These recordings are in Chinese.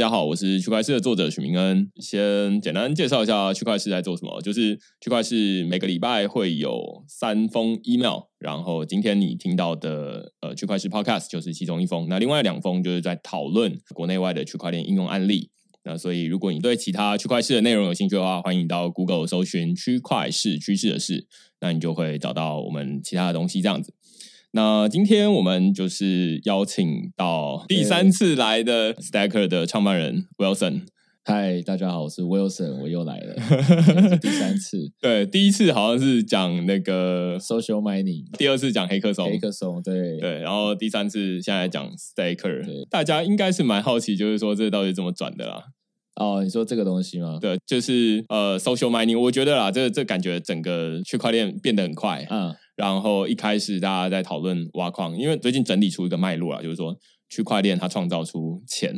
大家好，我是区块市的作者许明恩。先简单介绍一下区块市在做什么，就是区块市每个礼拜会有三封 email，然后今天你听到的呃区块市 podcast 就是其中一封，那另外两封就是在讨论国内外的区块链应用案例。那所以如果你对其他区块市的内容有兴趣的话，欢迎到 Google 搜寻区块市趋势的事，那你就会找到我们其他的东西这样子。那今天我们就是邀请到第三次来的 Stacker 的创办人 Wilson。嗨，大家好，我是 Wilson，我又来了，是第三次。对，第一次好像是讲那个 Social Mining，第二次讲黑客松，黑客松，对对，然后第三次现在讲 Stacker，大家应该是蛮好奇，就是说这到底怎么转的啦？哦，你说这个东西吗？对，就是呃，Social Mining，我觉得啦，这这感觉整个区块链变得很快，嗯。然后一开始大家在讨论挖矿，因为最近整理出一个脉络啊，就是说区块链它创造出钱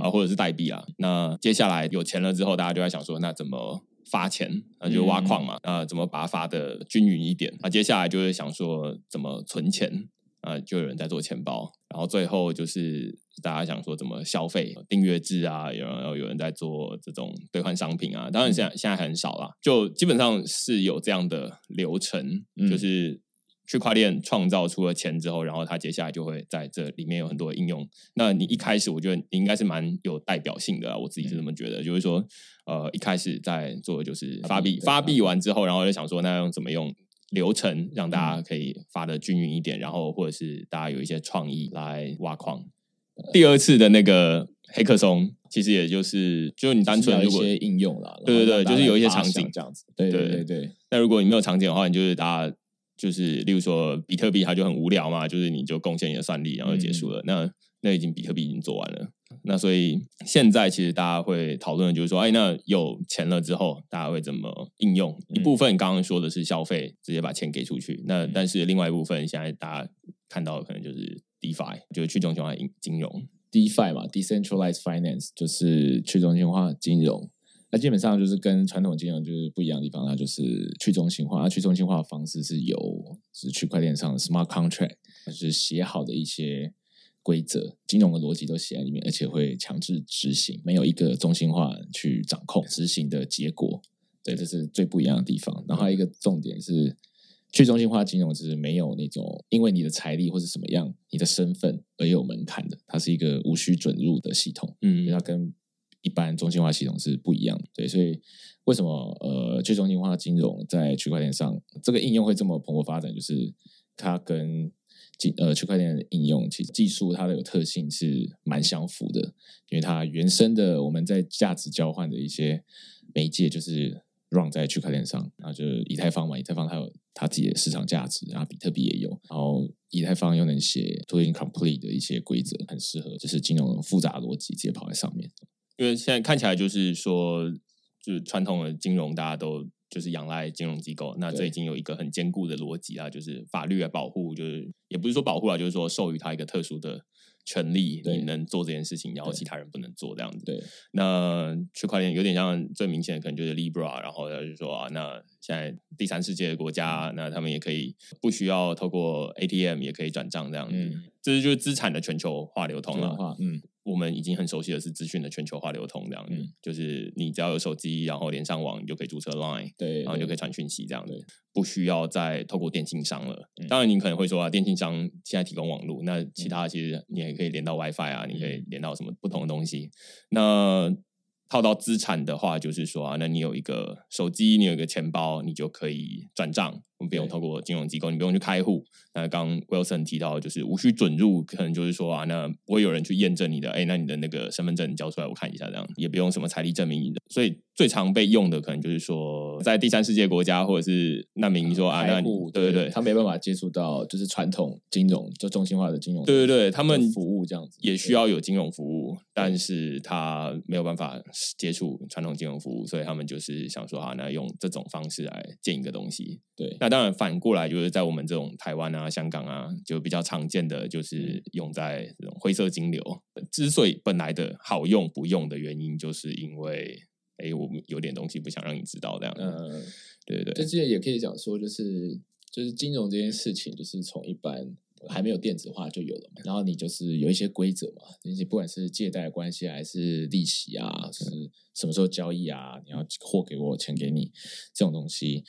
啊，或者是代币啊。那接下来有钱了之后，大家就在想说，那怎么发钱？那就挖矿嘛。啊怎么把它发的均匀一点？那接下来就是想说怎么存钱？啊，就有人在做钱包。然后最后就是大家想说怎么消费订阅制啊，然后有人在做这种兑换商品啊。当然现在现在很少了，就基本上是有这样的流程，就是。区块链创造出了钱之后，然后它接下来就会在这里面有很多应用。那你一开始，我觉得你应该是蛮有代表性的啊，我自己是这么觉得。就是说，呃，一开始在做的就是发币，发币完之后，然后就想说，那用怎么用流程让大家可以发的均匀一点，然后或者是大家有一些创意来挖矿。第二次的那个黑客松，其实也就是就是你单纯一些应用了，对对对，就是有一些场景这样子。对对对对。那如果你没有场景的话，你就是大家。就是，例如说比特币，它就很无聊嘛，就是你就贡献你的算力，然后就结束了。那那已经比特币已经做完了。那所以现在其实大家会讨论的就是说，哎，那有钱了之后，大家会怎么应用？一部分刚刚说的是消费，直接把钱给出去。那但是另外一部分，现在大家看到的可能就是 DeFi，就是去中心化金融。DeFi 嘛，Decentralized Finance 就是去中心化金融。那基本上就是跟传统金融就是不一样的地方，它就是去中心化。那去中心化的方式是有是区块链上的 smart contract，就是写好的一些规则，金融的逻辑都写在里面，而且会强制执行，没有一个中心化去掌控执行的结果。对，这是最不一样的地方。然后还有一个重点是，去中心化金融是没有那种因为你的财力或是什么样，你的身份而有门槛的，它是一个无需准入的系统。嗯，它跟一般中心化系统是不一样的，对，所以为什么呃去中心化金融在区块链上这个应用会这么蓬勃发展？就是它跟金呃区块链的应用其实技术它的有特性是蛮相符的，因为它原生的我们在价值交换的一些媒介就是 run 在区块链上，然后就是以太坊嘛，以太坊它有它自己的市场价值，然后比特币也有，然后以太坊又能写 to incomplete 的一些规则，很适合就是金融复杂逻辑直接跑在上面。因为现在看起来就是说，就是传统的金融大家都就是仰赖金融机构，那这已经有一个很坚固的逻辑啊，就是法律的保护，就是也不是说保护啊，就是说授予他一个特殊的权利，你能做这件事情，然后其他人不能做这样子。对，那区块链有点像最明显的可能就是 Libra，然后就是说啊，那现在第三世界的国家，那他们也可以不需要透过 ATM 也可以转账这样子，这是就是资产的全球化流通了。嗯。我们已经很熟悉的是资讯的全球化流通，这样子，就是你只要有手机，然后连上网，你就可以注册 Line，对，然后就可以传讯息，这样子，不需要再透过电信商了。当然，你可能会说啊，电信商现在提供网络，那其他其实你也可以连到 WiFi 啊，你可以连到什么不同的东西。那套到资产的话，就是说啊，那你有一个手机，你有一个钱包，你就可以转账。我们不用透过金融机构，你不用去开户。那刚 Wilson 提到，就是无需准入，可能就是说啊，那不会有人去验证你的，哎，那你的那个身份证交出来，我看一下，这样也不用什么财力证明。所以最常被用的，可能就是说，在第三世界国家或者是难民说啊，那对对对，他没办法接触到就是传统金融，就中心化的金融，对对对，他们服务这样子也需要有金融服务，但是他没有办法接触传统金融服务，所以他们就是想说啊，那用这种方式来建一个东西，对。那当然，反过来就是在我们这种台湾啊、香港啊，就比较常见的，就是用在这种灰色金流。之所以本来的好用不用的原因，就是因为，哎，我们有点东西不想让你知道这样。嗯，对对对。这之前也可以讲说，就是就是金融这件事情，就是从一般还没有电子化就有了嘛。然后你就是有一些规则嘛，那些不管是借贷关系还是利息啊，是什么时候交易啊，你要货给我，钱给你这种东西，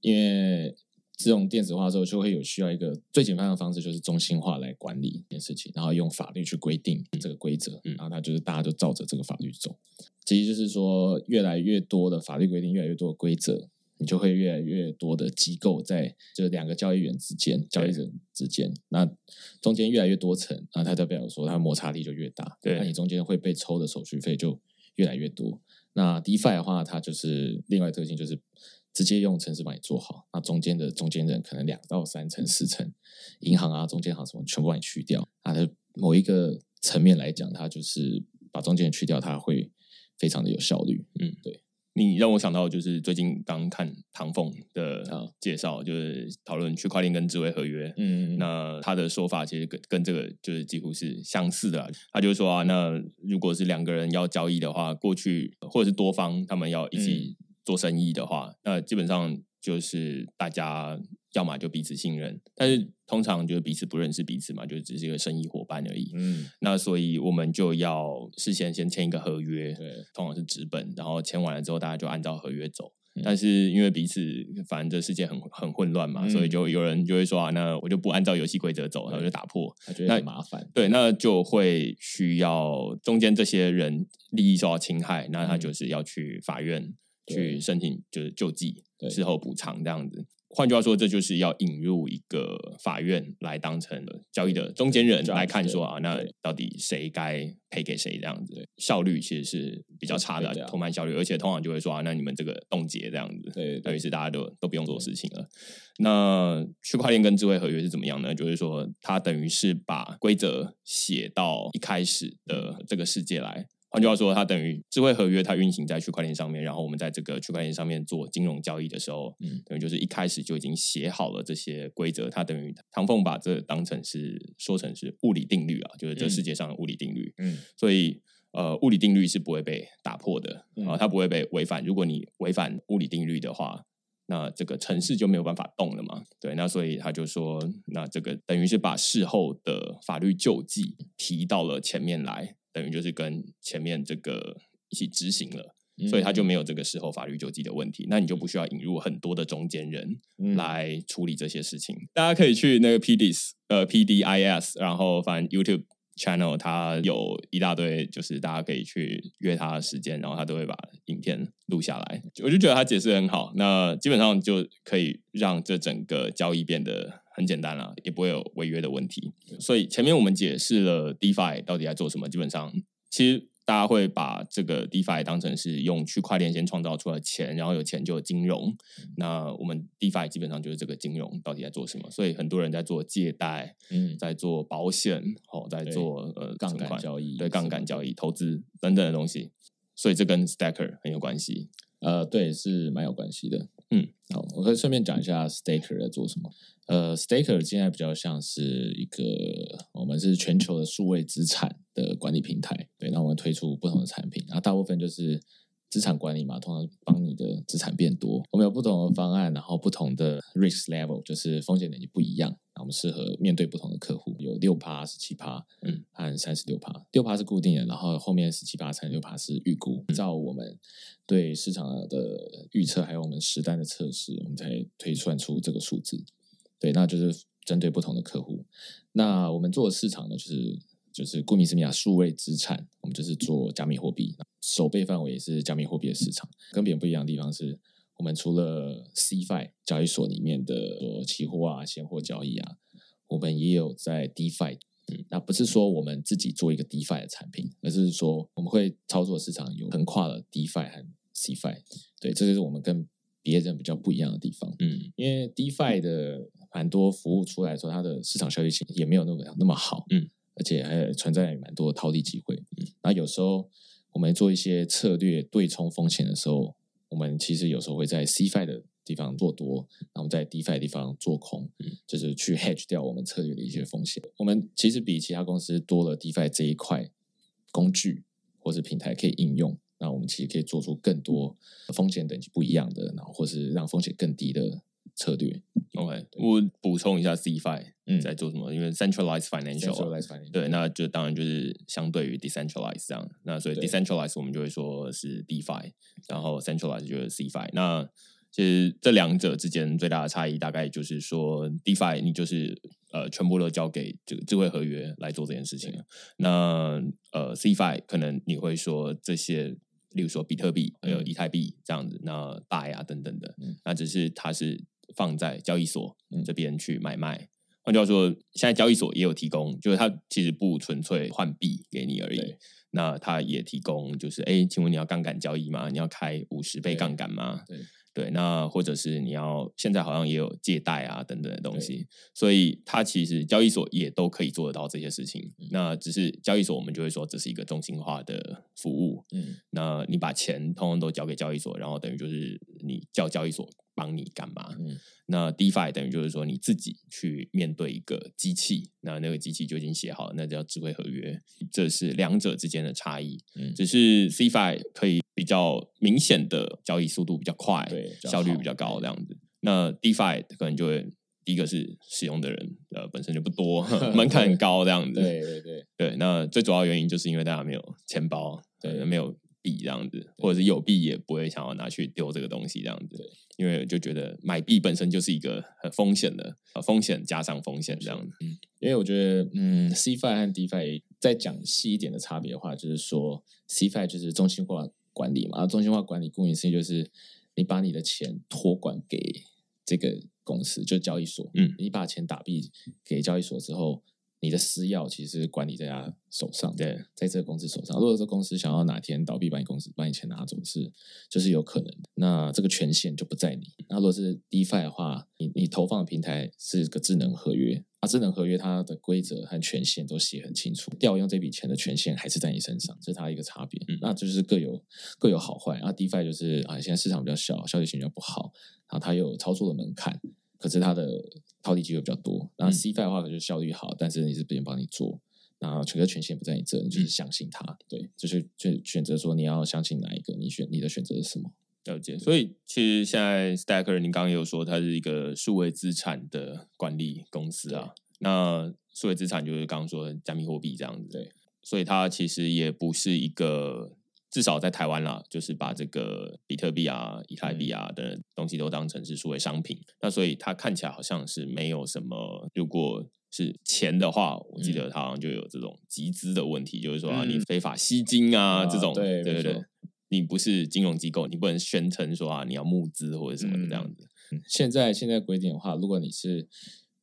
因为。这种电子化之后，就会有需要一个最简单的方式，就是中心化来管理这件事情，然后用法律去规定这个规则，然后它就是大家就照着这个法律走。其实就是说，越来越多的法律规定，越来越多的规则，你就会越来越多的机构在就是两个交易员之间、交易人之间，那中间越来越多层，那它代表说它摩擦力就越大，对，那你中间会被抽的手续费就越来越多。那 DeFi 的话，它就是另外特性就是。直接用程式帮你做好，那中间的中间人可能两到三层、四层，银行啊、中间行什么全部帮你去掉。它的某一个层面来讲，它就是把中间人去掉，它会非常的有效率。嗯，对。你让我想到就是最近刚看唐凤的介绍，就是讨论区块链跟智慧合约。嗯，那他的说法其实跟跟这个就是几乎是相似的。他就说啊，那如果是两个人要交易的话，过去或者是多方他们要一起。做生意的话，那基本上就是大家要么就彼此信任，但是通常就是彼此不认识彼此嘛，就只是一个生意伙伴而已。嗯，那所以我们就要事先先签一个合约，对，通常是纸本，然后签完了之后，大家就按照合约走。但是因为彼此反正这世界很很混乱嘛，所以就有人就会说啊，那我就不按照游戏规则走，然后就打破，他觉得很麻烦。对，那就会需要中间这些人利益受到侵害，那他就是要去法院。去申请就是救济，事后补偿这样子。换句话说，这就是要引入一个法院来当成交易的中间人来看，说啊，那到底谁该赔给谁这样子？效率其实是比较差的，拖慢效率，而且通常就会说啊，那你们这个冻结这样子，对，等于是大家都都不用做事情了。那区块链跟智慧合约是怎么样呢？就是说，它等于是把规则写到一开始的这个世界来。换句话说，它等于智慧合约，它运行在区块链上面，然后我们在这个区块链上面做金融交易的时候，嗯，等于就是一开始就已经写好了这些规则。它等于唐凤把这当成是说成是物理定律啊，就是这世界上的物理定律。嗯，所以呃，物理定律是不会被打破的啊，它不会被违反。如果你违反物理定律的话，那这个城市就没有办法动了嘛。对，那所以他就说，那这个等于是把事后的法律救济提到了前面来。等于就是跟前面这个一起执行了，所以他就没有这个事后法律救济的问题。那你就不需要引入很多的中间人来处理这些事情。大家可以去那个 PDIS 呃 PDIS，然后反正 YouTube channel 他有一大堆，就是大家可以去约他的时间，然后他都会把影片录下来。我就觉得他解释很好，那基本上就可以让这整个交易变得。很简单了，也不会有违约的问题。所以前面我们解释了 DeFi 到底在做什么，基本上其实大家会把这个 DeFi 当成是用区块链先创造出来钱，然后有钱就有金融。那我们 DeFi 基本上就是这个金融到底在做什么？所以很多人在做借贷，嗯，在做保险，哦，在做呃杠杆交易，对杠杆交易、投资等等的东西。所以这跟 Stacker 很有关系。呃，对，是蛮有关系的。嗯，好，我可以顺便讲一下 Staker 在做什么。呃，Staker 现在比较像是一个，我们是全球的数位资产的管理平台。对，那我们推出不同的产品，然后大部分就是。资产管理嘛，通常帮你的资产变多。我们有不同的方案，然后不同的 risk level，就是风险等级不一样。那我们适合面对不同的客户，有六趴、十七趴，嗯，和三十六趴。六趴是固定的，然后后面十七趴、三十六趴是预估。照我们对市场的预测，还有我们实单的测试，我们才推算出这个数字。对，那就是针对不同的客户。那我们做的市场呢，就是就是顾名思义啊，数位资产，我们就是做加密货币。守备范围也是加密货币的市场，跟别人不一样的地方是，我们除了 CFI 交易所里面的说期货啊、现货交易啊，我们也有在 DeFi。嗯，那不是说我们自己做一个 DeFi 的产品，而是说我们会操作市场有横跨了 DeFi 和 CFI。对，这就是我们跟别人比较不一样的地方。嗯，因为 DeFi 的蛮多服务出来候，它的市场效益性也没有那么那么好。嗯，而且还存在蛮多套利机会。嗯，那有时候。我们做一些策略对冲风险的时候，我们其实有时候会在 CFI 的地方做多，然后在 DeFi 的地方做空，就是去 hedge 掉我们策略的一些风险。我们其实比其他公司多了 DeFi 这一块工具或是平台可以应用，那我们其实可以做出更多风险等级不一样的，然后或是让风险更低的策略。OK，我补充一下，CFI 在做什么？因为 Centralized Financial，对，那就当然就是相对于 Decentralized 这样。那所以 Decentralized 我们就会说是 DeFi，然后 Centralized 就是 CFI。那其实这两者之间最大的差异，大概就是说，DeFi 你就是呃全部都交给这个智慧合约来做这件事情。那呃 CFI 可能你会说这些。例如说比特币还有以太币这样子，那大呀等等的，那只是它是放在交易所这边去买卖。换句话说，现在交易所也有提供，就是它其实不纯粹换币给你而已。那它也提供，就是哎，请问你要杠杆交易吗？你要开五十倍杠杆吗？对。对，那或者是你要现在好像也有借贷啊等等的东西，所以它其实交易所也都可以做得到这些事情。那只是交易所，我们就会说这是一个中心化的服务。嗯，那你把钱通通都交给交易所，然后等于就是你叫交易所帮你干嘛？嗯。那 DeFi 等于就是说你自己去面对一个机器，那那个机器就已经写好，那叫智慧合约，这是两者之间的差异。嗯，只是 CFI 可以比较明显的交易速度比较快，对，效率比较高这样子。那 DeFi 可能就会第一个是使用的人呃本身就不多，门槛很高这样子。对对对对，那最主要原因就是因为大家没有钱包，对，没有。币这样子，或者是有币也不会想要拿去丢这个东西这样子，因为就觉得买币本身就是一个很风险的，呃风险加上风险这样子。嗯，因为我觉得，嗯，CFI 和 DeFi 再讲细一点的差别的话，就是说，CFI 就是中心化管理嘛，中心化管理顾名思义就是你把你的钱托管给这个公司，就交易所，嗯，你把钱打币给交易所之后。你的私钥其实管理在他手上，对，在这个公司手上。如果这公司想要哪天倒闭，把你公司把你钱拿走，是就是有可能。那这个权限就不在你。那如果是 DeFi 的话，你你投放的平台是个智能合约啊，智能合约它的规则和权限都写很清楚，调用这笔钱的权限还是在你身上，这是它一个差别。那就是各有各有好坏啊。DeFi 就是啊，现在市场比较小，效率性比较不好，然后它有操作的门槛。可是它的套利机会比较多，然后 CFI 的话可就效率好，但是你是别人帮你做，然后全个权限不在你这，你就是相信他，对，就是选选择说你要相信哪一个，你选你的选择是什么？了解。所以其实现在 Stacker，你刚刚有说它是一个数位资产的管理公司啊，那数位资产就是刚刚说加密货币这样子，对，所以它其实也不是一个。至少在台湾啦，就是把这个比特币啊、以太币啊的东西都当成是数位商品。那所以它看起来好像是没有什么，如果是钱的话，我记得它好像就有这种集资的问题，就是说啊，你非法吸金啊这种，对对对，你不是金融机构，你不能宣称说啊你要募资或者什么的这样子。现在现在规定的话，如果你是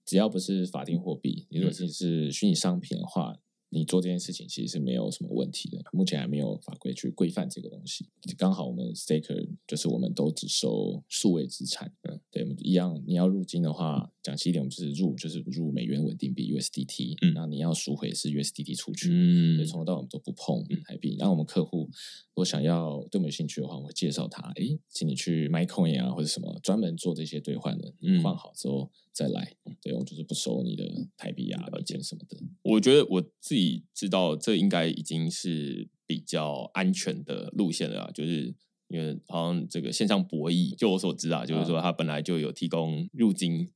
只要不是法定货币，如果是是虚拟商品的话。你做这件事情其实是没有什么问题的，目前还没有法规去规范这个东西。刚好我们 staker 就是我们都只收数位资产，嗯，对，我们一样。你要入金的话，讲细一点，我们就是入就是入美元稳定币 USDT，嗯，那你要赎回是 USDT 出去，嗯，所以从头到尾我们都不碰台币。然后我们客户如果想要对我们有兴趣的话，我会介绍他，哎，请你去 MyCoin 啊或者什么专门做这些兑换的，换好之后。再来，对我就是不收你的台币啊、软件什么的。我觉得我自己知道，这应该已经是比较安全的路线了。就是因为好像这个线上博弈，就我所知啊，就是说他本来就有提供入金，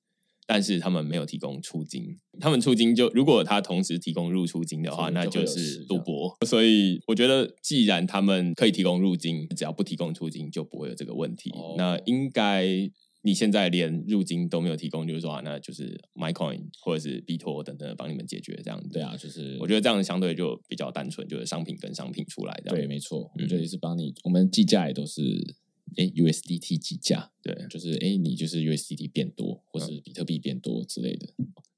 但是他们没有提供出金。他们出金就如果他同时提供入出金的话，那就是赌博。所以我觉得，既然他们可以提供入金，只要不提供出金，就不会有这个问题。那应该。你现在连入金都没有提供，就是说啊，那就是 MyCoin 或者是币托等等帮你们解决这样子。对啊，就是我觉得这样相对就比较单纯，就是商品跟商品出来的。对，没错，这里是帮你，我们计价也都是哎 USDT 计价，对，就是哎你就是 USDT 变多，或是比特币变多之类的。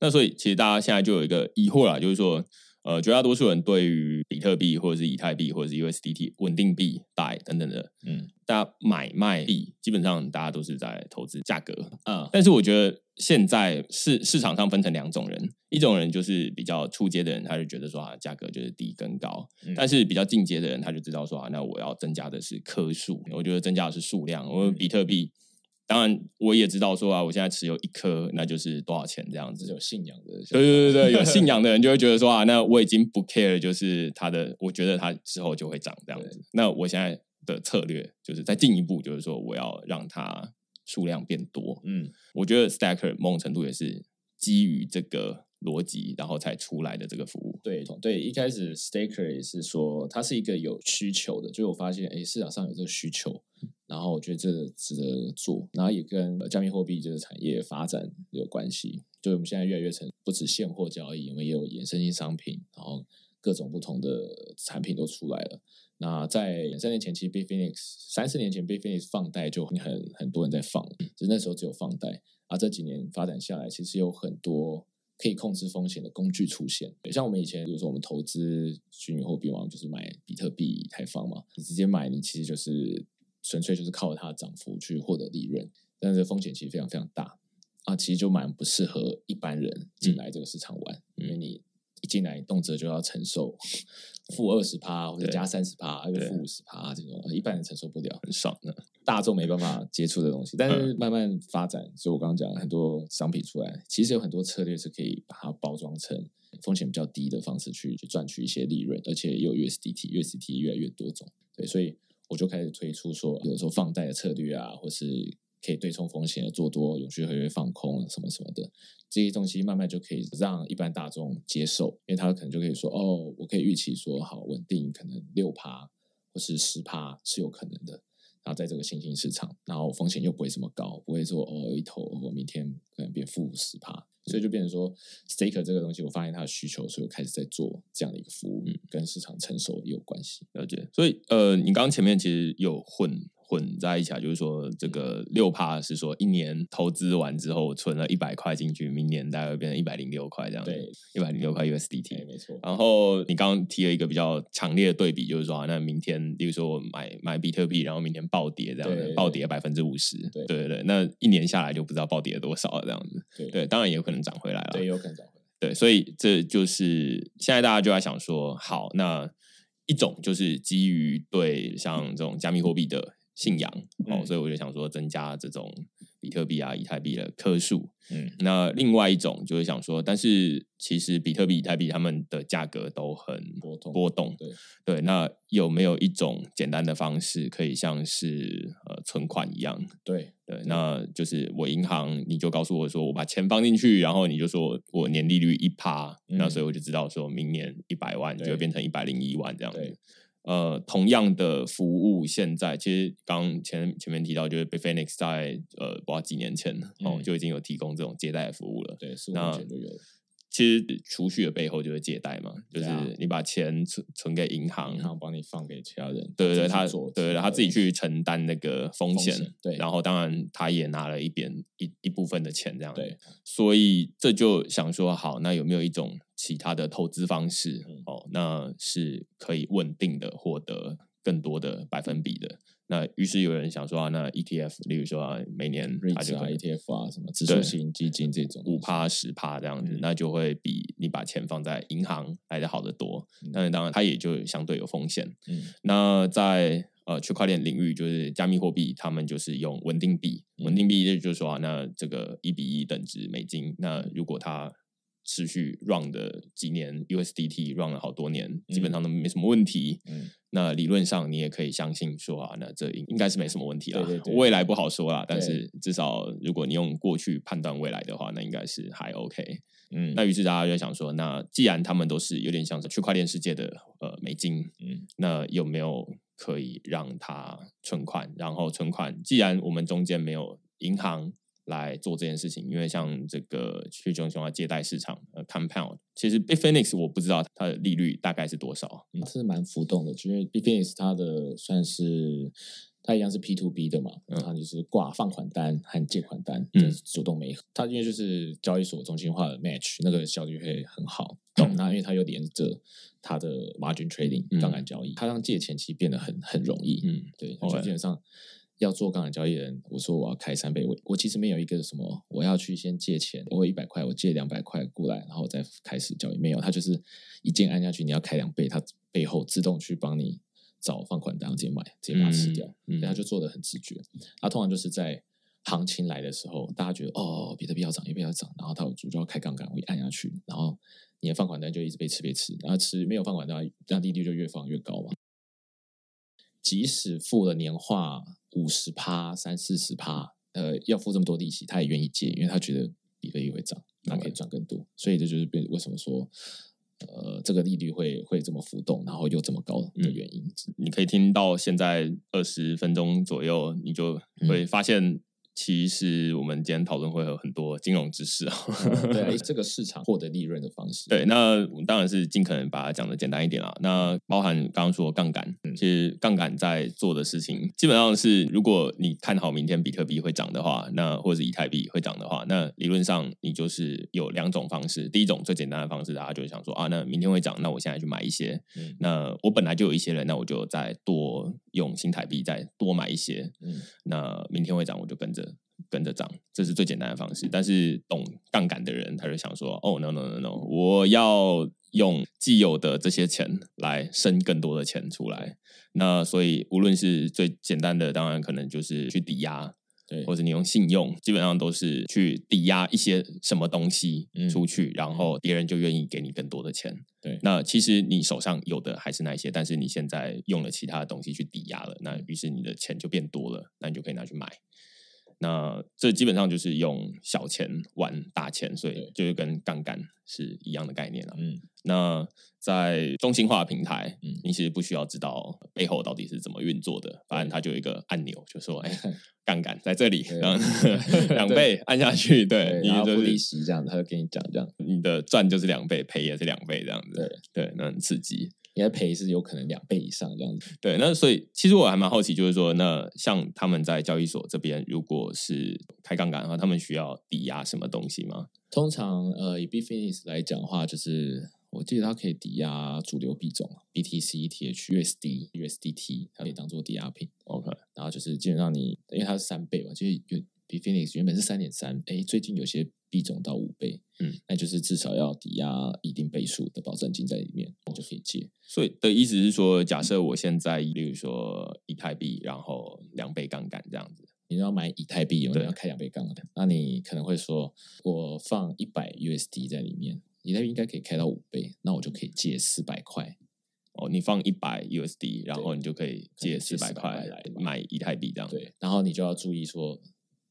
那所以其实大家现在就有一个疑惑啦，就是说。呃，绝大多数人对于比特币或者是以太币或者是 USDT 稳定币、代等等的，嗯，大家买卖币基本上大家都是在投资价格，嗯，但是我觉得现在市市场上分成两种人，一种人就是比较初阶的人，他就觉得说啊，价格就是低跟高，但是比较进阶的人，他就知道说啊，那我要增加的是颗数，我觉得增加的是数量，我比特币。当然，我也知道说啊，我现在持有一颗，那就是多少钱这样子。有信仰的，对对对对，有信 仰的人就会觉得说啊，那我已经不 care，就是它的，我觉得它之后就会涨这样子。那我现在的策略就是再进一步，就是说我要让它数量变多。嗯，我觉得 Stacker 某种程度也是基于这个逻辑，然后才出来的这个服务。对对，一开始 Stacker 也是说它是一个有需求的，就我发现哎市场上有这个需求，然后我觉得这值得做，然后也跟加密货币这个产业发展有关系。就我们现在越来越成不止现货交易，我们也有衍生性商品，然后各种不同的产品都出来了。那在三年前，其实 Bitfinex 三四年前 Bitfinex 放贷就很很多人在放，就那时候只有放贷。啊，这几年发展下来，其实有很多可以控制风险的工具出现。像我们以前，比如说我们投资虚拟货币嘛，就是买比特币、以太坊嘛，你直接买，你其实就是纯粹就是靠它的涨幅去获得利润，但是风险其实非常非常大。啊，其实就蛮不适合一般人进来这个市场玩，因为你一进来动辄就要承受负二十趴或者加三十趴，还有负五十趴这种，一般人承受不了，很爽的，大众没办法接触的东西。但是慢慢发展，就我刚刚讲很多商品出来，其实有很多策略是可以把它包装成风险比较低的方式去去赚取一些利润，而且也有 USDT，USDT 越来越多种，对，所以我就开始推出说，有时候放贷的策略啊，或是。可以对冲风险的做多，永续合约放空什么什么的，这些东西慢慢就可以让一般大众接受，因为他可能就可以说，哦，我可以预期说，好稳定，可能六趴或是十趴是有可能的。然后在这个新兴市场，然后风险又不会这么高，不会说哦一头我明天可能变负十趴，所以就变成说，staker 这个东西，我发现它的需求，所以我开始在做这样的一个服务，跟市场成熟也有关系。了解。所以呃，你刚刚前面其实有混。混在一起啊，就是说这个六趴是说一年投资完之后存了一百块进去，明年大概会变成一百零六块这样。对，一百零六块 USDT，没错。然后你刚刚提了一个比较强烈的对比，就是说那明天，例如说我买买比特币，然后明天暴跌这样子，暴跌百分之五十，对对对，那一年下来就不知道暴跌了多少了这样子。对，当然也有可能涨回来了，对，有可能涨回来。对，所以这就是现在大家就在想说，好，那一种就是基于对像这种加密货币的。信仰哦，所以我就想说增加这种比特币啊、以太币的颗数。嗯，那另外一种就是想说，但是其实比特币、以太币它们的价格都很波动，波动。对对，那有没有一种简单的方式，可以像是呃存款一样？对对，那就是我银行你就告诉我说，我把钱放进去，然后你就说我年利率一趴，那所以我就知道说明年一百万就会变成一百零一万这样子。呃，同样的服务，现在其实刚前前面提到，就是被 Phoenix 在呃，不知道几年前哦，就已经有提供这种接待服务了。对，十五年前就有。其实储蓄的背后就是借贷嘛，就是你把钱存存给银行，银行帮你放给其他人。对对对，他对他自己去承担那个风险。对，然后当然他也拿了一边一一部分的钱，这样。对，所以这就想说，好，那有没有一种其他的投资方式哦？那是可以稳定的获得更多的百分比的。那于是有人想说啊，那 ETF，例如说啊，每年它就 ETF 啊，什么指数型基金这种五趴十趴这样子，那就会比你把钱放在银行来的好得多。但是当然它也就相对有风险。嗯，那在呃区块链领域，就是加密货币，他们就是用稳定币，稳定币就是说啊，那这个一比一等值美金，那如果它持续 run 的几年，USDT run 了好多年，基本上都没什么问题。嗯，那理论上你也可以相信说啊，那这应应该是没什么问题了。未来不好说啦，但是至少如果你用过去判断未来的话，那应该是还 OK。嗯，那于是大家就想说，那既然他们都是有点像是区块链世界的呃美金，嗯，那有没有可以让它存款？然后存款，既然我们中间没有银行。来做这件事情，因为像这个去中心化借贷市场，呃，Compound，其实 Bitfinex 我不知道它的利率大概是多少，是蛮浮动的，因为 Bitfinex 它的算是它一样是 P to B 的嘛，然后就是挂放款单和借款单，嗯，主动没，它因为就是交易所中心化的 Match，那个效率会很好，那因为它又连着它的 Margin Trading 杠杆交易，它让借钱其实变得很很容易，嗯，对，就基本上。要做杠杆交易人，我说我要开三倍，我我其实没有一个什么，我要去先借钱，我一百块，我借两百块过来，然后再开始交易，没有，他就是一键按下去，你要开两倍，他背后自动去帮你找放款单，直接买，直接把它吃掉，嗯，后就做的很直觉。他通常就是在行情来的时候，大家觉得哦，比特币要涨，比特币要涨，然后他主就要开杠杆，我一按下去，然后你的放款单就一直被吃被吃，然后吃没有放款单，那利率就越放越高嘛。即使付了年化五十趴、三四十趴，呃要付这么多利息，他也愿意借，因为他觉得比特币会涨，他可以赚更多。所以这就是变为什么说。呃，这个利率会会这么浮动，然后又这么高的原因，你可以听到现在二十分钟左右，你就会发现。其实我们今天讨论会有很多金融知识啊，对 这个市场获得利润的方式。对，那我们当然是尽可能把它讲的简单一点啦。那包含刚刚说杠杆，其实杠杆在做的事情，基本上是如果你看好明天比特币会涨的话，那或者是以太币会涨的话，那理论上你就是有两种方式。第一种最简单的方式，大家就会想说啊，那明天会涨，那我现在去买一些。那我本来就有一些人，那我就再多用新台币再多买一些。嗯，那明天会涨，我就跟着。跟着涨，这是最简单的方式。但是懂杠杆的人，他就想说：“哦，no no no no，我要用既有的这些钱来生更多的钱出来。”那所以，无论是最简单的，当然可能就是去抵押，对，或者你用信用，基本上都是去抵押一些什么东西出去，然后别人就愿意给你更多的钱。对，那其实你手上有的还是那些，但是你现在用了其他的东西去抵押了，那于是你的钱就变多了，那你就可以拿去买。那这基本上就是用小钱玩大钱，所以就是跟杠杆是一样的概念了。嗯，那在中心化平台，嗯，你其实不需要知道背后到底是怎么运作的，反正它就有一个按钮，就说哎，杠杆在这里，然后两 倍按下去，对，然后付利息这样子，他就跟你讲这样，你的赚就是两倍，赔也是两倍这样子，对对，那很刺激。你的赔是有可能两倍以上这样子，对，那所以其实我还蛮好奇，就是说，那像他们在交易所这边，如果是开杠杆的话，他们需要抵押什么东西吗？通常，呃，以 b f i n i s 来讲的话，就是我记得它可以抵押主流币种，BTC、ETH、USD、USDT，它可以当做抵押品。OK，然后就是基本上你，因为它是三倍嘛，就是有 b f i n i s 原本是三点三，哎，最近有些。币种到五倍，嗯，那就是至少要抵押一定倍数的保证金在里面，我就可以借。所以的意思是说，假设我现在，例如说以太币，然后两倍杠杆这样子，你要买以太币，有人要开两倍杠杆，那你可能会说，我放一百 USD 在里面，以太币应该可以开到五倍，那我就可以借四百块。哦，你放一百 USD，然后你就可以借四百块来买以太币这样。对，然后你就要注意说。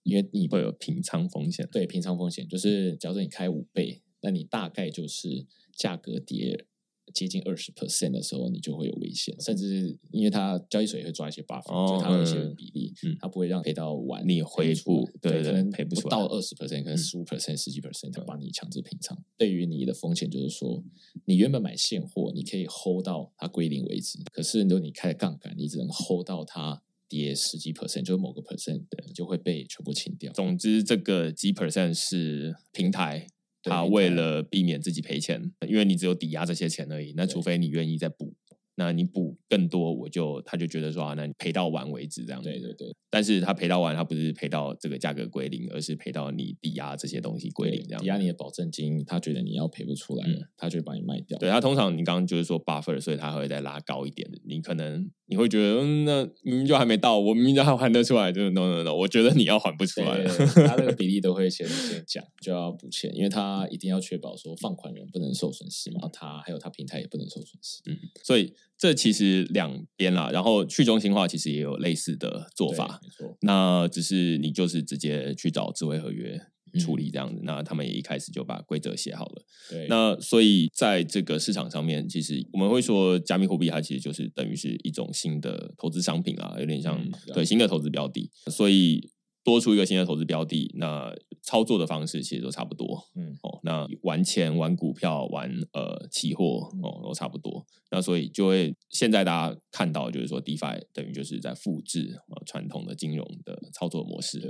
因为你会有平仓风险，对平仓风险，就是假如你开五倍，那你大概就是价格跌接近二十 percent 的时候，你就会有危险。甚至因为它交易所也会抓一些 buffer，就它有一些比例，它不会让赔到完你恢复，对，可能赔不出到二十 percent，可能十五 percent、十几 percent，它帮你强制平仓。对于你的风险，就是说你原本买现货，你可以 hold 到它归零为止，可是如果你开了杠杆，你只能 hold 到它。跌十几 percent，就是某个 percent 的就会被全部清掉。总之，这个几 percent 是平台，他为了避免自己赔钱，因为你只有抵押这些钱而已。那除非你愿意再补。那你补更多，我就他就觉得说啊，那你赔到完为止这样。对对对。但是他赔到完，他不是赔到这个价格归零，而是赔到你抵押这些东西归零这样。抵押你的保证金，他觉得你要赔不出来了，他就把你卖掉。对他通常你刚刚就是说 buffer，所以他会再拉高一点的。你可能你会觉得，嗯，那明明就还没到，我明明就还还得出来，就是 no no no，我觉得你要还不出来。他那个比例都会先 先讲，就要补钱，因为他一定要确保说放款人不能受损失嘛，他还有他平台也不能受损失。嗯，所以。这其实两边啦，然后去中心化其实也有类似的做法，没错。那只是你就是直接去找智慧合约处理这样子，那他们也一开始就把规则写好了。对，那所以在这个市场上面，其实我们会说加密货币它其实就是等于是一种新的投资商品啊，有点像对新的投资标的，所以。多出一个新的投资标的，那操作的方式其实都差不多。嗯，哦，那玩钱、玩股票、玩呃期货，哦，都差不多。那所以就会现在大家看到，就是说，DeFi 等于就是在复制呃传统的金融的操作模式，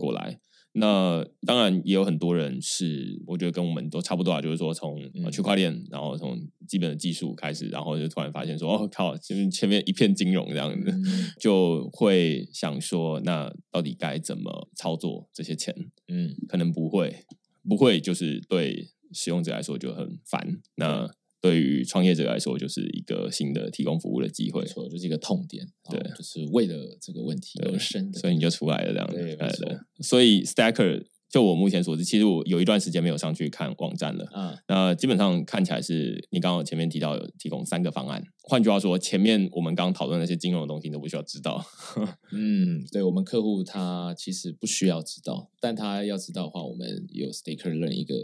过来。那当然也有很多人是，我觉得跟我们都差不多啊，就是说从区块链，然后从基本的技术开始，然后就突然发现说，哦靠，前前面一片金融这样子，就会想说，那到底该怎么操作这些钱？嗯，可能不会，不会，就是对使用者来说就很烦。那对于创业者来说，就是一个新的提供服务的机会，错，就是一个痛点。对，就是为了这个问题而生的，所以你就出来了这样子。对，没错。所以 Stacker 就我目前所知，其实我有一段时间没有上去看网站了。嗯，那基本上看起来是你刚刚前面提到有提供三个方案。换句话说，前面我们刚刚讨论那些金融的东西都不需要知道。嗯，对我们客户他其实不需要知道，但他要知道的话，我们有 Staker Learn 一个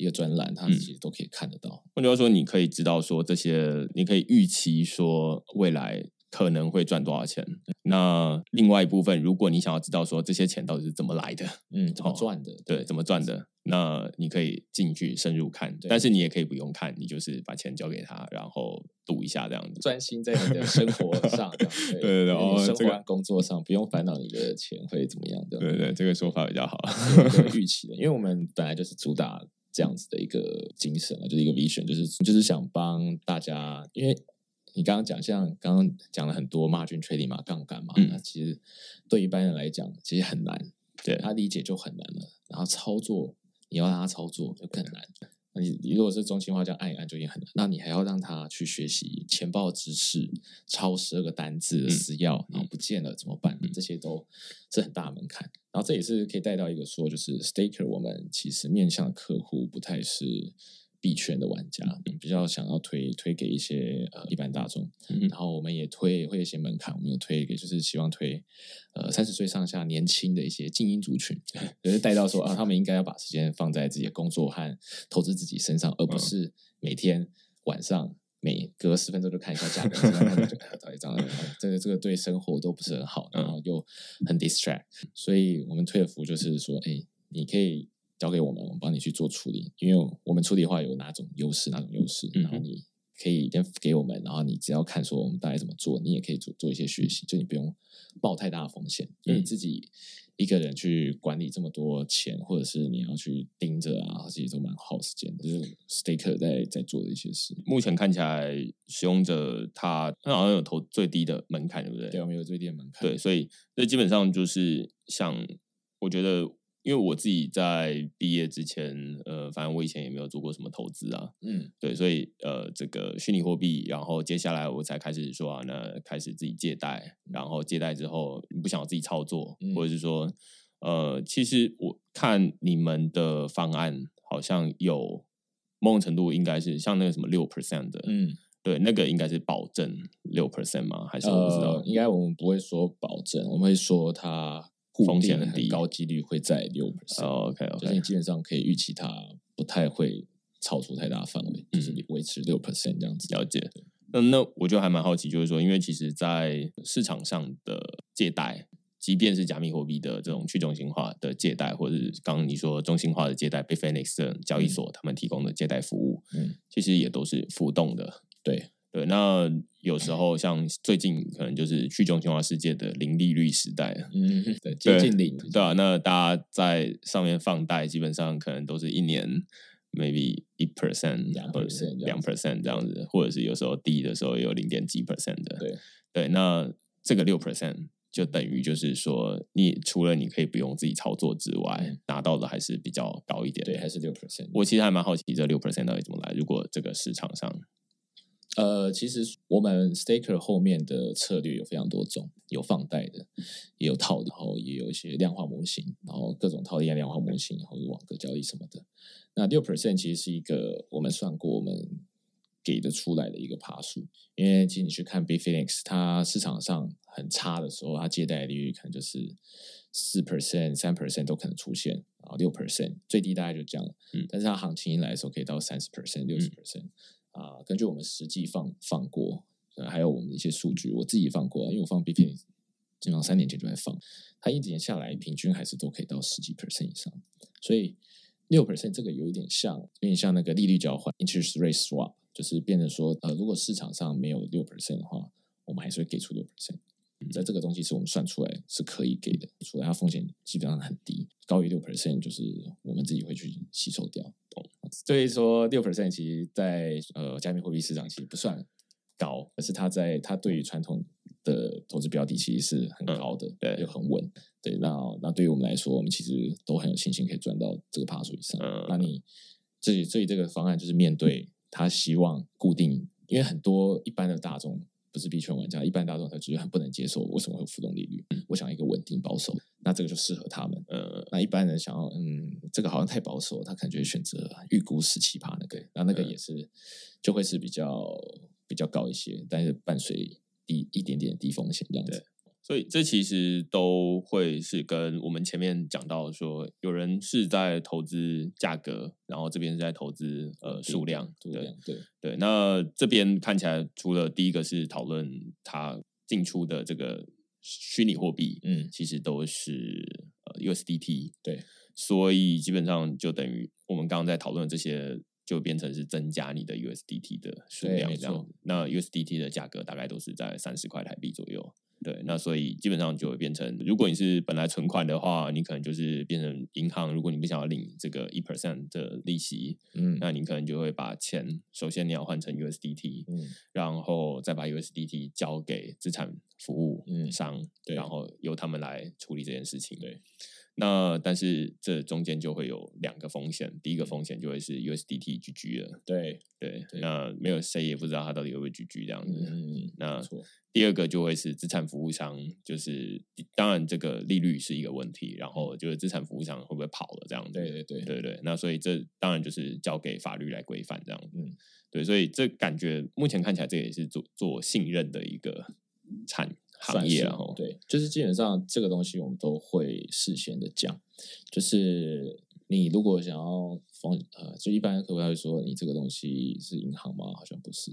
一个专栏，他其实都可以看得到。换句话说，你可以知道说这些，你可以预期说未来。可能会赚多少钱？那另外一部分，如果你想要知道说这些钱到底是怎么来的，嗯，怎么赚的？对，怎么赚的？那你可以进去深入看，但是你也可以不用看，你就是把钱交给他，然后赌一下这样子，专心在你的生活 上，对对对，哦，生活工作上不用烦恼你的钱会怎么样的。对对，这个说法比较好，预期的，因为我们本来就是主打这样子的一个精神啊，就是一个 vision，就是就是想帮大家，因为。你刚刚讲像刚刚讲了很多 margin trading 嘛，杠杆嘛，那其实对一般人来讲其实很难，对他理解就很难了。然后操作你要让他操作就更难。你如果是中心化这样按一按就已经很难，那你还要让他去学习钱包知识，抄十二个单字的私钥，然后不见了怎么办？这些都是很大门槛。然后这也是可以带到一个说，就是 staker 我们其实面向的客户不太是。币圈的玩家比较想要推推给一些呃一般大众，然后我们也推会有一些门槛，我们有推给就是希望推呃三十岁上下年轻的一些精英族群，就是带到说啊，他们应该要把时间放在自己的工作和投资自己身上，而不是每天晚上每隔十分钟就看一下价格，到底涨了，这个这个对生活都不是很好，然后又很 distract，所以我们推的服务就是说，哎，你可以。交给我们，我们帮你去做处理。因为我们处理的话有哪种优势，哪种优势，然后你可以先给我们，然后你只要看说我们大概怎么做，你也可以做做一些学习，就你不用冒太大的风险。因为你自己一个人去管理这么多钱，或者是你要去盯着啊，其实都蛮耗时间的。就是 Staker 在在做的一些事。目前看起来，使用者他他好像有投最低的门槛，对不对？对，我们有最低的门槛。对，所以这基本上就是像我觉得。因为我自己在毕业之前，呃，反正我以前也没有做过什么投资啊，嗯，对，所以呃，这个虚拟货币，然后接下来我才开始说啊，那开始自己借贷，然后借贷之后不想自己操作，或者是说，呃，其实我看你们的方案好像有某种程度应该是像那个什么六 percent 的，嗯，对，那个应该是保证六 percent 吗？还是我不知道？应该我们不会说保证，我们会说它。风险很低，高几率会在六 percent。OK OK，就是你基本上可以预期它不太会超出太大范围，就是你维持六 percent 这样子。了解。那那我就还蛮好奇，就是说，因为其实，在市场上的借贷，即便是加密货币的这种去中心化的借贷，或者是刚刚你说中心化的借贷，被 Phoenix 的交易所他们提供的借贷服务，嗯，其实也都是浮动的。对。对，那有时候像最近可能就是去中心化世界的零利率时代，嗯，对，接近零，对啊，那大家在上面放贷，基本上可能都是一年 maybe 一 percent，两 percent，两 percent 这样子，或者是有时候低的时候有零点几 percent 的，对，对，那这个六 percent 就等于就是说，你除了你可以不用自己操作之外，拿到的还是比较高一点，对，还是六 percent。我其实还蛮好奇这六 percent 到底怎么来，如果这个市场上。呃，其实我们 Staker 后面的策略有非常多种，有放贷的，也有套利，然后也有一些量化模型，然后各种套利、量化模型，然后网格交易什么的。那六 percent 其实是一个我们算过，我们给的出来的一个爬数。因为其实你去看 b f i n i x 它市场上很差的时候，它借贷利率可能就是四 percent、三 percent 都可能出现，然后六 percent 最低大概就这样。嗯，但是它行情一来的时候，可以到三十 percent、六十 percent。啊，根据我们实际放放过，还有我们的一些数据，我自己放过，因为我放 B P，基本上三年前就在放，它一年下来平均还是都可以到十几 percent 以上，所以六 percent 这个有一点像，有点像那个利率交换 （interest rate swap），就是变成说，呃，如果市场上没有六 percent 的话，我们还是会给出六 percent。在这个东西是我们算出来是可以给的，除了它风险基本上很低，高于六 percent 就是我们自己会去吸收掉。所以说六 percent 其实，在呃加密货币市场其实不算高，可是它在它对于传统的投资标的其实是很高的，对，又很稳。对，那那对于我们来说，我们其实都很有信心可以赚到这个趴数以上。那你这里所以这个方案就是面对他希望固定，因为很多一般的大众。不是币圈玩家，一般大众他觉得很不能接受，为什么会有浮动利率？我想一个稳定保守，那这个就适合他们。呃，那一般人想要，嗯，这个好像太保守，他可能就会选择预估十七趴那个，那那个也是就会是比较比较高一些，但是伴随低一点点低风险这样子。所以这其实都会是跟我们前面讲到说，有人是在投资价格，然后这边是在投资呃数量，对对对。那这边看起来，除了第一个是讨论它进出的这个虚拟货币，嗯，其实都是呃 USDT，对。所以基本上就等于我们刚刚在讨论这些，就变成是增加你的 USDT 的数量这样。那 USDT 的价格大概都是在三十块台币左右。对，那所以基本上就会变成，如果你是本来存款的话，你可能就是变成银行。如果你不想要领这个一 percent 的利息，嗯，那你可能就会把钱首先你要换成 USDT，嗯，然后再把 USDT 交给资产服务商，对，然后由他们来处理这件事情。对，那但是这中间就会有两个风险，第一个风险就会是 USDT GG 了。对对，那没有谁也不知道它到底会不会 GG 这样子。嗯，那第二个就会是资产服务商，就是当然这个利率是一个问题，然后就是资产服务商会不会跑了这样子？对对对对对。那所以这当然就是交给法律来规范这样。嗯，对，所以这感觉目前看起来这也是做做信任的一个产行业然后对，就是基本上这个东西我们都会事先的讲，就是你如果想要风呃，就一般客户他会说你这个东西是银行吗？好像不是，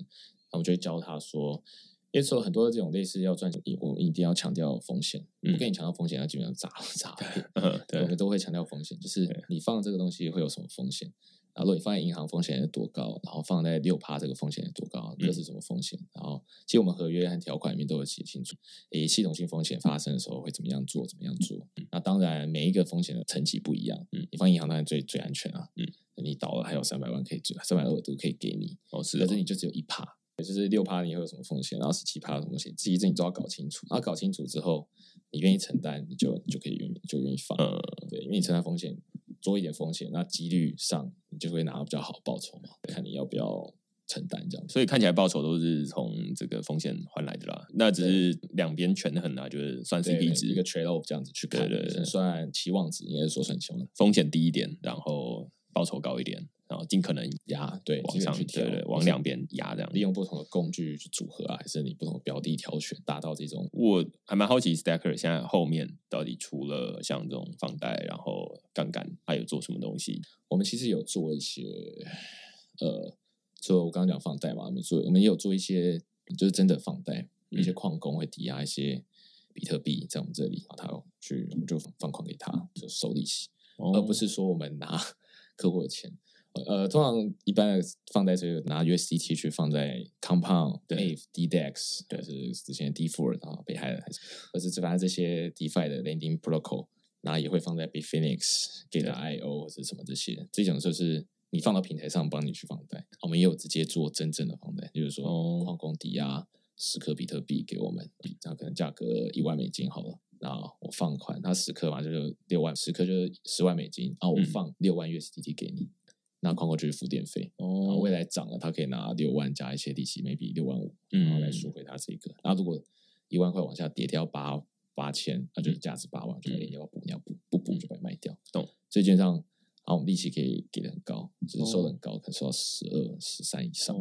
那我就会教他说。因为说很多这种类似要赚钱，我们一定要强调风险。不跟你强调风险，那基本上砸 砸骗。对，我们都会强调风险，就是你放这个东西会有什么风险？然后如果你放在银行，风险有多高？然后放在六趴，这个风险有多高？这是什么风险？然后其实我们合约和条款里面都有写清楚，诶，系统性风险发生的时候会怎么样做？怎么样做？那当然每一个风险的层级不一样。嗯，你放银行当然最最安全啊。嗯，你倒了还有三百万可以追，三百二都可以给你。哦，是，可是你就只有一趴。也就是六趴你会有什么风险，然后十七趴的风险，这些你都要搞清楚。然后搞清楚之后，你愿意承担，你就你就可以愿意就愿意放。嗯，对，因为你承担风险，多一点风险，那几率上你就会拿到比较好报酬嘛。看你要不要承担这样。所以看起来报酬都是从这个风险换来的啦。那只是两边权衡啊，就是算 CP 值一个 trade off 这样子去看，算期望值，应该是说算期望，风险低一点，然后报酬高一点。然后尽可能压对往上，对对，往两边压这样，利用不同的工具去组合啊，还是你不同的标的挑选，达到这种。我还蛮好奇，Stacker 现在后面到底除了像这种放贷，然后杠杆，还有做什么东西？我们其实有做一些，呃，就我刚刚讲放贷嘛，我们做，我们也有做一些，就是真的放贷，一些矿工会抵押一些比特币在我们这里，他去我们就放款给他，就收利息，而不是说我们拿客户的钱。呃，通常一般的放贷是拿 USDT 去放在 Compound、Ave、DDEX，就是之前 D4 然后被害的还是，或者是反正这些 DeFi 的 Lending Protocol，然后也会放在 Bitfinex、给的 IO 或者什么这些，这种就是你放到平台上帮你去放贷。我们也有直接做真正的放贷，就是说矿工抵押十颗比特币给我们，这样可能价格一万美金好了，那我放款，他十克嘛就是六万，十克就是十万美金，然后我放六万 USDT 给你。那矿工就是付电费，哦，未来涨了，他可以拿六万加一些利息，maybe 六万五，然后来赎回他这个。然后如果一万块往下跌掉八八千，那就是价值八万，就你要补，你要补，不补就把它卖掉。懂？所以基本上，啊，我们利息可以给的很高，只是收的很高，可能收到十二、十三以上。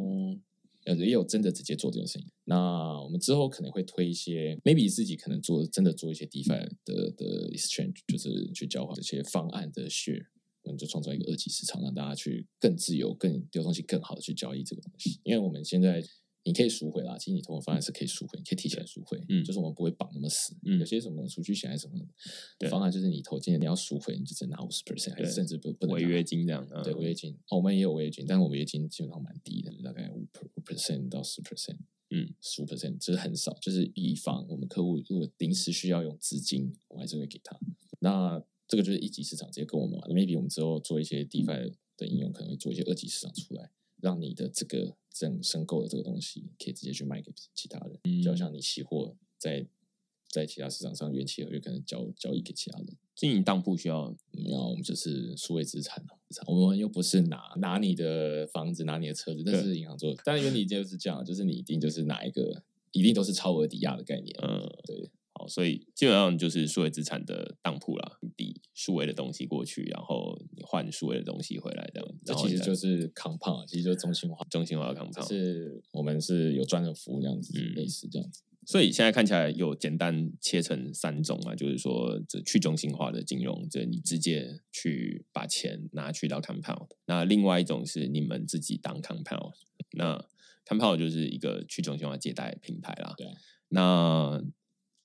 呃，也有真的直接做这件事情。那我们之后可能会推一些，maybe 自己可能做真的做一些 DeFi 的的 exchange，就是去交换这些方案的 share。我们就创造一个二级市场，让大家去更自由、更流动性更好的去交易这个东西。因为我们现在你可以赎回啦，其实你投的方案是可以赎回，你可以提前赎回，嗯，就是我们不会绑那么死。嗯，有些什么储蓄险还是什么方案，就是你投进你要赎回，你就只拿五十 percent，还是甚至不不能违约金这样。对，违约金，我们也有违约金，但是我违约金基本上蛮低的，大概五 percent 到十 percent，嗯，十五 percent，就是很少，就是以防我们客户如果临时需要用资金，我还是会给他。那这个就是一级市场直接跟我们玩，maybe 我们之后做一些 DeFi 的应用，可能会做一些二级市场出来，让你的这个整申购的这个东西可以直接去卖给其他人，就好像你期货在在其他市场上元期合约可能交交易给其他人。经营当铺需要，要我们就是数位资产我们又不是拿拿你的房子，拿你的车子，但是银行做，但原理就是这样，就是你一定就是拿一个，一定都是超额抵押的概念。嗯，对。所以基本上就是数位资产的当铺啦，抵数位的东西过去，然后你换数位的东西回来，这样。这其实就是 compound，其实就是中心化，中心化的 compound。是我们是有专人服务这样子，类似这样子。所以现在看起来有简单切成三种嘛，就是说这去中心化的金融，这你直接去把钱拿去到 compound。那另外一种是你们自己当 compound，那 compound 就是一个去中心化借贷平台啦。对。那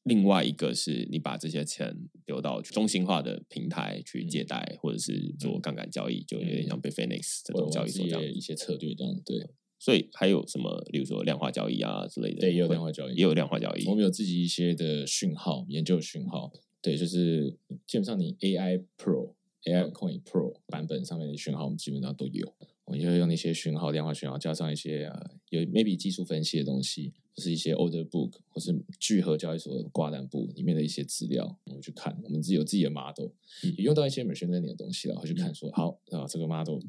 另外一个是你把这些钱丢到中心化的平台去借贷，或者是做杠杆交易，就有点像被 Phoenix 这种交易所这样一些策略这样对。所以还有什么，例如说量化交易啊之类的，对，也有量化交易，也有量化交易。我们有自己一些的讯号研究讯号，对，就是基本上你 AI Pro、AI Coin Pro 版本上面的讯号，我们基本上都有。我们就用那些讯号、量化讯号，加上一些呃有 maybe 技术分析的东西，或是一些 Order Book，或是聚合交易所挂单簿里面的一些资料，我们去看。我们自己有自己的 model，也用到一些 machine learning 的东西然后去看说，好啊，这个 model。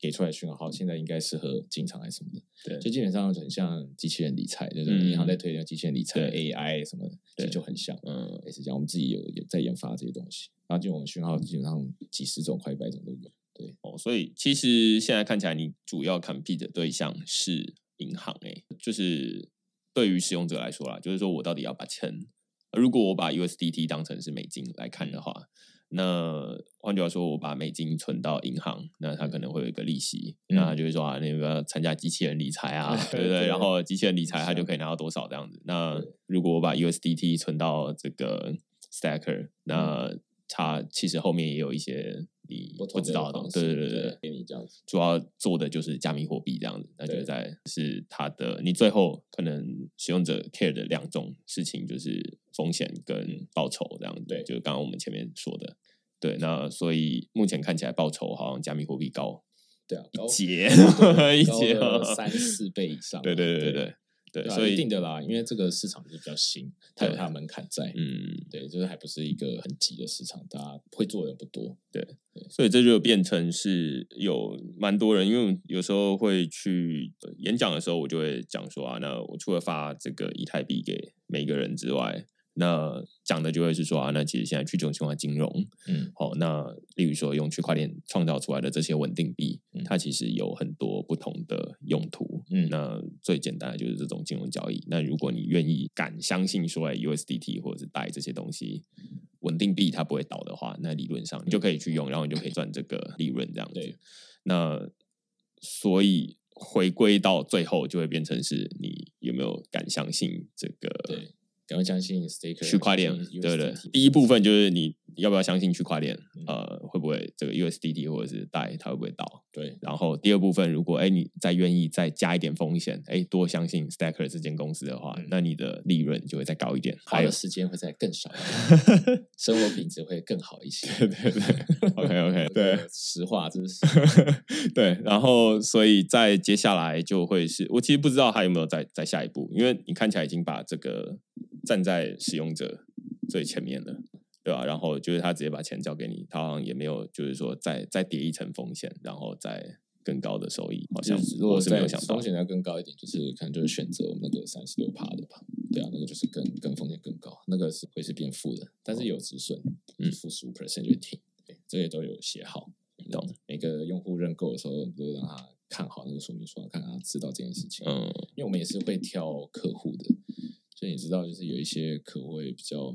给出来讯号，现在应该适合进场还是什么的？对，就基本上很像机器人理财，就是银行在推的机器人理财 AI 什么的，其实就很像。嗯，也是这样。我们自己有有在研发这些东西，然后就我们讯号基本上几十种、快一百种都有。对哦，所以其实现在看起来，你主要 compete 的对象是银行。哎，就是对于使用者来说啦，就是说我到底要把钱，如果我把 USDT 当成是美金来看的话。那换句话说，我把美金存到银行，那它可能会有一个利息，那他就会说啊，那个参加机器人理财啊，对不对？然后机器人理财，它就可以拿到多少这样子。那如果我把 USDT 存到这个 Stacker，那它其实后面也有一些你不知道的，对对对对，给你这样子。主要做的就是加密货币这样子，那就在是它的，你最后可能使用者 care 的两种事情就是。风险跟报酬这样子，就是刚刚我们前面说的，对，那所以目前看起来报酬好像加密货币高，对啊，一截 一截三四倍以上，对对对对对。对，所以一定的啦，因为这个市场是比较新，它有它的门槛在，嗯，对，就是还不是一个很急的市场，大家会做的人不多，对，所以这就变成是有蛮多人，因为有时候会去演讲的时候，我就会讲说啊，那我除了发这个以太币给每个人之外。那讲的就会是说啊，那其实现在去中心化金融，嗯，好，那例如说用区块链创造出来的这些稳定币，它其实有很多不同的用途，嗯，那最简单的就是这种金融交易。那如果你愿意敢相信说 USDT 或者是带这些东西稳定币它不会倒的话，那理论上你就可以去用，然后你就可以赚这个利润这样子。那所以回归到最后就会变成是你有没有敢相信这个？对。赶快相信 Staker 区块链，对对，第一部分就是你要不要相信区块链？呃，会不会这个 USDT 或者是贷它会不会倒？对。然后第二部分，如果哎你再愿意再加一点风险，哎多相信 Stacker 这间公司的话，那你的利润就会再高一点，花的时间会再更少，生活品质会更好一些。对对对，OK OK，对，实话这是 对。然后所以在接下来就会是我其实不知道还有没有再再下一步，因为你看起来已经把这个。站在使用者最前面的，对吧？然后就是他直接把钱交给你，他好像也没有就是说再再叠一层风险，然后再更高的收益，好像如果是没有想到风险要更高一点，就是可能就是选择那个三十六趴的吧，对啊，那个就是更更风险更高，那个是会是变负的，但是有止损，嗯，负十五 percent 就停，对，这些都有写好，懂？每个用户认购的时候都让他看好那个说明书，看他知道这件事情，嗯，因为我们也是会挑客户的。所以你知道，就是有一些客户会比较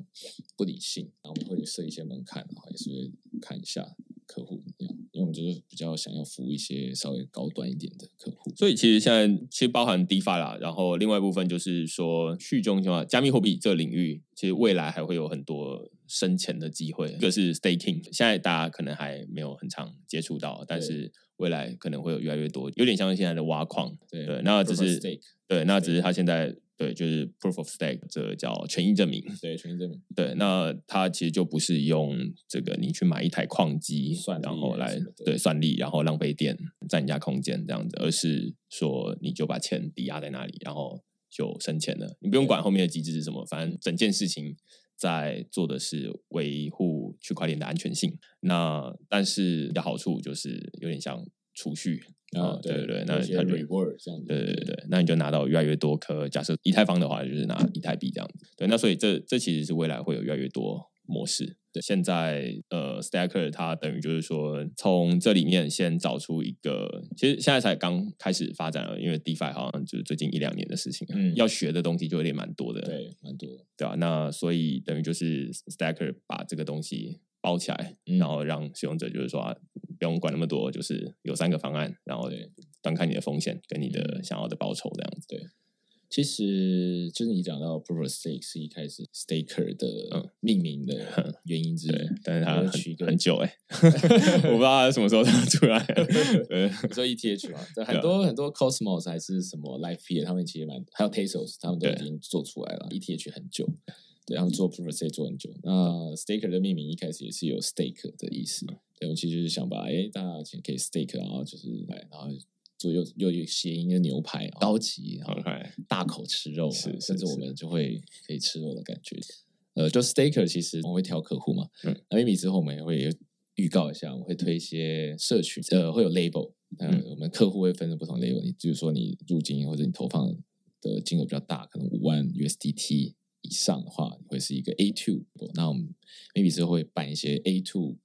不理性，然后我们会设一些门槛，然后也是会看一下客户怎么样，因为我们就是比较想要服务一些稍微高端一点的客户。所以其实现在其实包含 DeFi 啦，然后另外一部分就是说去中心化加密货币这个领域，其实未来还会有很多生钱的机会。一个是 Staking，现在大家可能还没有很常接触到，但是未来可能会有越来越多，有点像现在的挖矿。对，那只是对，那只是他现在。对，就是 proof of stake，这个叫权益证明。对，权益证明。对，那它其实就不是用这个你去买一台矿机，然后来对算力，然后浪费电，占人家空间这样子，而是说你就把钱抵押在那里，然后就生钱了。你不用管后面的机制是什么，反正整件事情在做的是维护区块链的安全性。那但是的好处就是有点像。储蓄啊，对对对，那它 reward 这样子，对对对，那你就拿到越来越多颗。假设以太坊的话，就是拿以太币这样子。对，那所以这这其实是未来会有越来越多模式。对，现在呃，Stacker 它等于就是说，从这里面先找出一个，其实现在才刚开始发展了，因为 DeFi 好像就是最近一两年的事情，嗯，要学的东西就有点蛮多的，对，蛮多的，对啊？那所以等于就是 Stacker 把这个东西包起来，然后让使用者就是说不用管那么多，就是有三个方案，然后端看你的风险跟你的想要的报酬这样子，对。其实就是你讲到 Proof of Stake 是一开始 Staker 的命名的原因之一，但是它很很久哎，我不知道它什么时候出来。呃，说 ETH 嘛，很多很多 Cosmos 还是什么 Life Peer，他们其实蛮还有 Tezos，他们都已经做出来了。ETH 很久，对，他们做 Proof of Stake 做很久。那 Staker 的命名一开始也是有 Stake 的意思，对，我其实就是想把哎大家钱可以 Stake，然后就是来，然后。做又又有谐音的牛排，高级，然后大口吃肉，是甚至我们就会可以吃肉的感觉。呃，就 Staker 其实我们会挑客户嘛，嗯，那 maybe 之后我们也会预告一下，我们会推一些社群，呃，会有 label，嗯，我们客户会分成不同 label，你就是说你入金或者你投放的金额比较大，可能五万 USDT 以上的话，会是一个 A two，那我们 maybe 之后会办一些 A two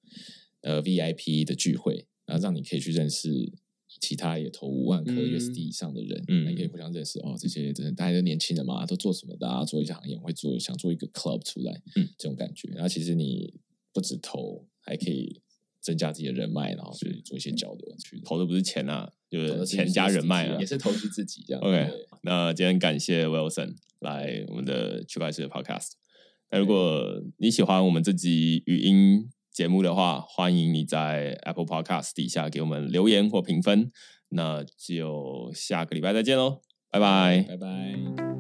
呃 VIP 的聚会，然后让你可以去认识。其他也投五万颗 USD 以上的人，嗯，你可以互相认识哦。这些真的大家都年轻人嘛，都做什么？的啊做一些行业，会做想做一个 club 出来，嗯，这种感觉。然后其实你不止投，还可以增加自己的人脉，然后去做一些交流。去投的不是钱啊，就是钱加人脉啊，也是投资自己这样。OK，那今天感谢 Wilson 来我们的区块链的 Podcast。那如果你喜欢我们这集语音，节目的话，欢迎你在 Apple Podcast 底下给我们留言或评分。那就下个礼拜再见喽，拜拜，拜拜。